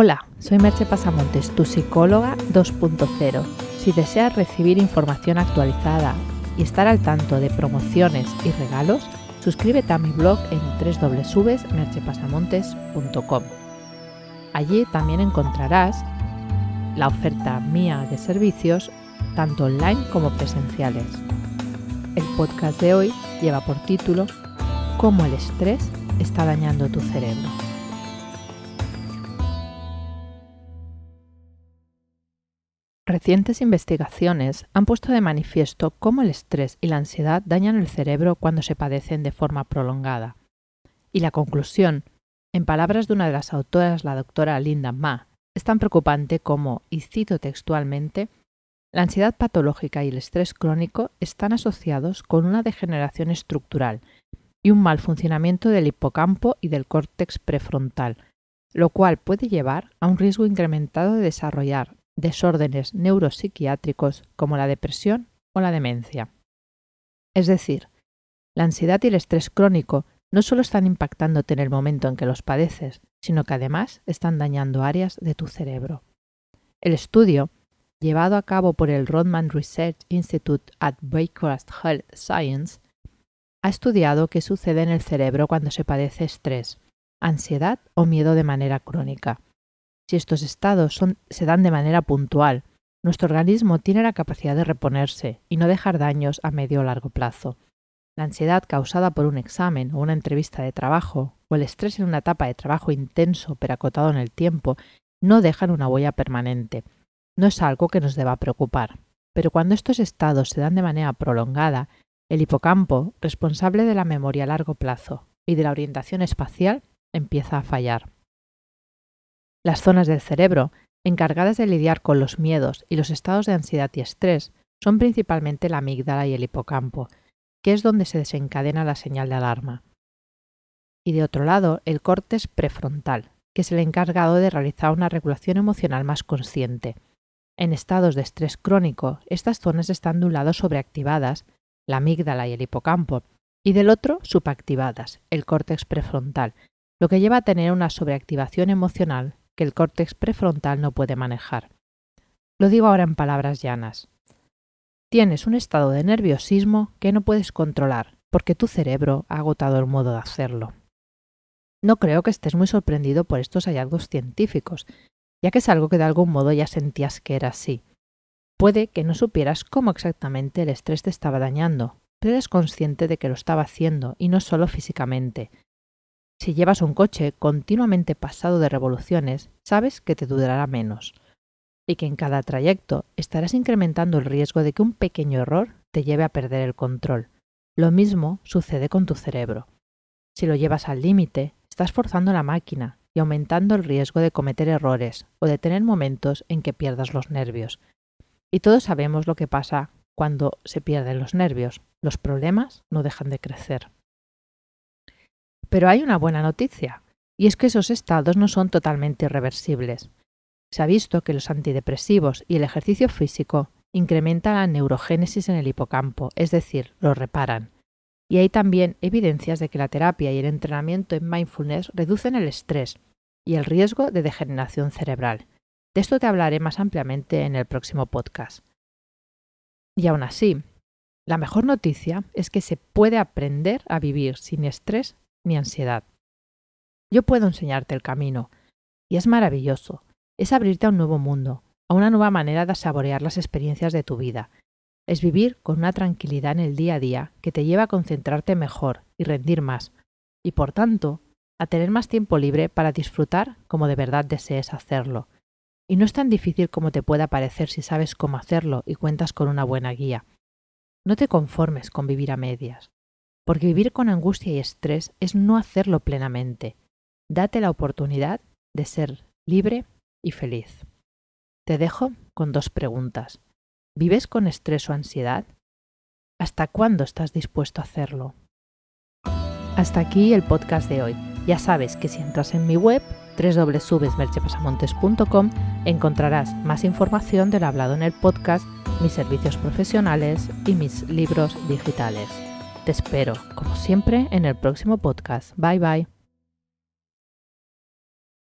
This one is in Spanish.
Hola, soy Merche Pasamontes, tu psicóloga 2.0. Si deseas recibir información actualizada y estar al tanto de promociones y regalos, suscríbete a mi blog en www.merchepasamontes.com. Allí también encontrarás la oferta mía de servicios, tanto online como presenciales. El podcast de hoy lleva por título Cómo el estrés está dañando tu cerebro. Recientes investigaciones han puesto de manifiesto cómo el estrés y la ansiedad dañan el cerebro cuando se padecen de forma prolongada. Y la conclusión, en palabras de una de las autoras, la doctora Linda Ma, es tan preocupante como, y cito textualmente, la ansiedad patológica y el estrés crónico están asociados con una degeneración estructural y un mal funcionamiento del hipocampo y del córtex prefrontal, lo cual puede llevar a un riesgo incrementado de desarrollar desórdenes neuropsiquiátricos como la depresión o la demencia. Es decir, la ansiedad y el estrés crónico no solo están impactándote en el momento en que los padeces, sino que además están dañando áreas de tu cerebro. El estudio, llevado a cabo por el Rodman Research Institute at Baker's Health Science, ha estudiado qué sucede en el cerebro cuando se padece estrés, ansiedad o miedo de manera crónica si estos estados se dan de manera puntual, nuestro organismo tiene la capacidad de reponerse y no dejar daños a medio o largo plazo. La ansiedad causada por un examen o una entrevista de trabajo, o el estrés en una etapa de trabajo intenso pero acotado en el tiempo, no dejan una huella permanente. No es algo que nos deba preocupar. Pero cuando estos estados se dan de manera prolongada, el hipocampo, responsable de la memoria a largo plazo y de la orientación espacial, empieza a fallar. Las zonas del cerebro encargadas de lidiar con los miedos y los estados de ansiedad y estrés son principalmente la amígdala y el hipocampo, que es donde se desencadena la señal de alarma. Y de otro lado, el córtex prefrontal, que es el encargado de realizar una regulación emocional más consciente. En estados de estrés crónico, estas zonas están de un lado sobreactivadas, la amígdala y el hipocampo, y del otro subactivadas, el córtex prefrontal, lo que lleva a tener una sobreactivación emocional que el córtex prefrontal no puede manejar. Lo digo ahora en palabras llanas. Tienes un estado de nerviosismo que no puedes controlar porque tu cerebro ha agotado el modo de hacerlo. No creo que estés muy sorprendido por estos hallazgos científicos, ya que es algo que de algún modo ya sentías que era así. Puede que no supieras cómo exactamente el estrés te estaba dañando, pero eres consciente de que lo estaba haciendo y no solo físicamente, si llevas un coche continuamente pasado de revoluciones, sabes que te durará menos y que en cada trayecto estarás incrementando el riesgo de que un pequeño error te lleve a perder el control. Lo mismo sucede con tu cerebro. Si lo llevas al límite, estás forzando la máquina y aumentando el riesgo de cometer errores o de tener momentos en que pierdas los nervios. Y todos sabemos lo que pasa cuando se pierden los nervios. Los problemas no dejan de crecer. Pero hay una buena noticia, y es que esos estados no son totalmente irreversibles. Se ha visto que los antidepresivos y el ejercicio físico incrementan la neurogénesis en el hipocampo, es decir, lo reparan. Y hay también evidencias de que la terapia y el entrenamiento en mindfulness reducen el estrés y el riesgo de degeneración cerebral. De esto te hablaré más ampliamente en el próximo podcast. Y aún así, la mejor noticia es que se puede aprender a vivir sin estrés ni ansiedad. Yo puedo enseñarte el camino, y es maravilloso. Es abrirte a un nuevo mundo, a una nueva manera de saborear las experiencias de tu vida. Es vivir con una tranquilidad en el día a día que te lleva a concentrarte mejor y rendir más, y por tanto, a tener más tiempo libre para disfrutar como de verdad desees hacerlo. Y no es tan difícil como te pueda parecer si sabes cómo hacerlo y cuentas con una buena guía. No te conformes con vivir a medias porque vivir con angustia y estrés es no hacerlo plenamente. Date la oportunidad de ser libre y feliz. Te dejo con dos preguntas. ¿Vives con estrés o ansiedad? ¿Hasta cuándo estás dispuesto a hacerlo? Hasta aquí el podcast de hoy. Ya sabes que si entras en mi web www.merchepasamontes.com encontrarás más información de lo hablado en el podcast, mis servicios profesionales y mis libros digitales. Te espero, como siempre, en el próximo podcast. Bye bye.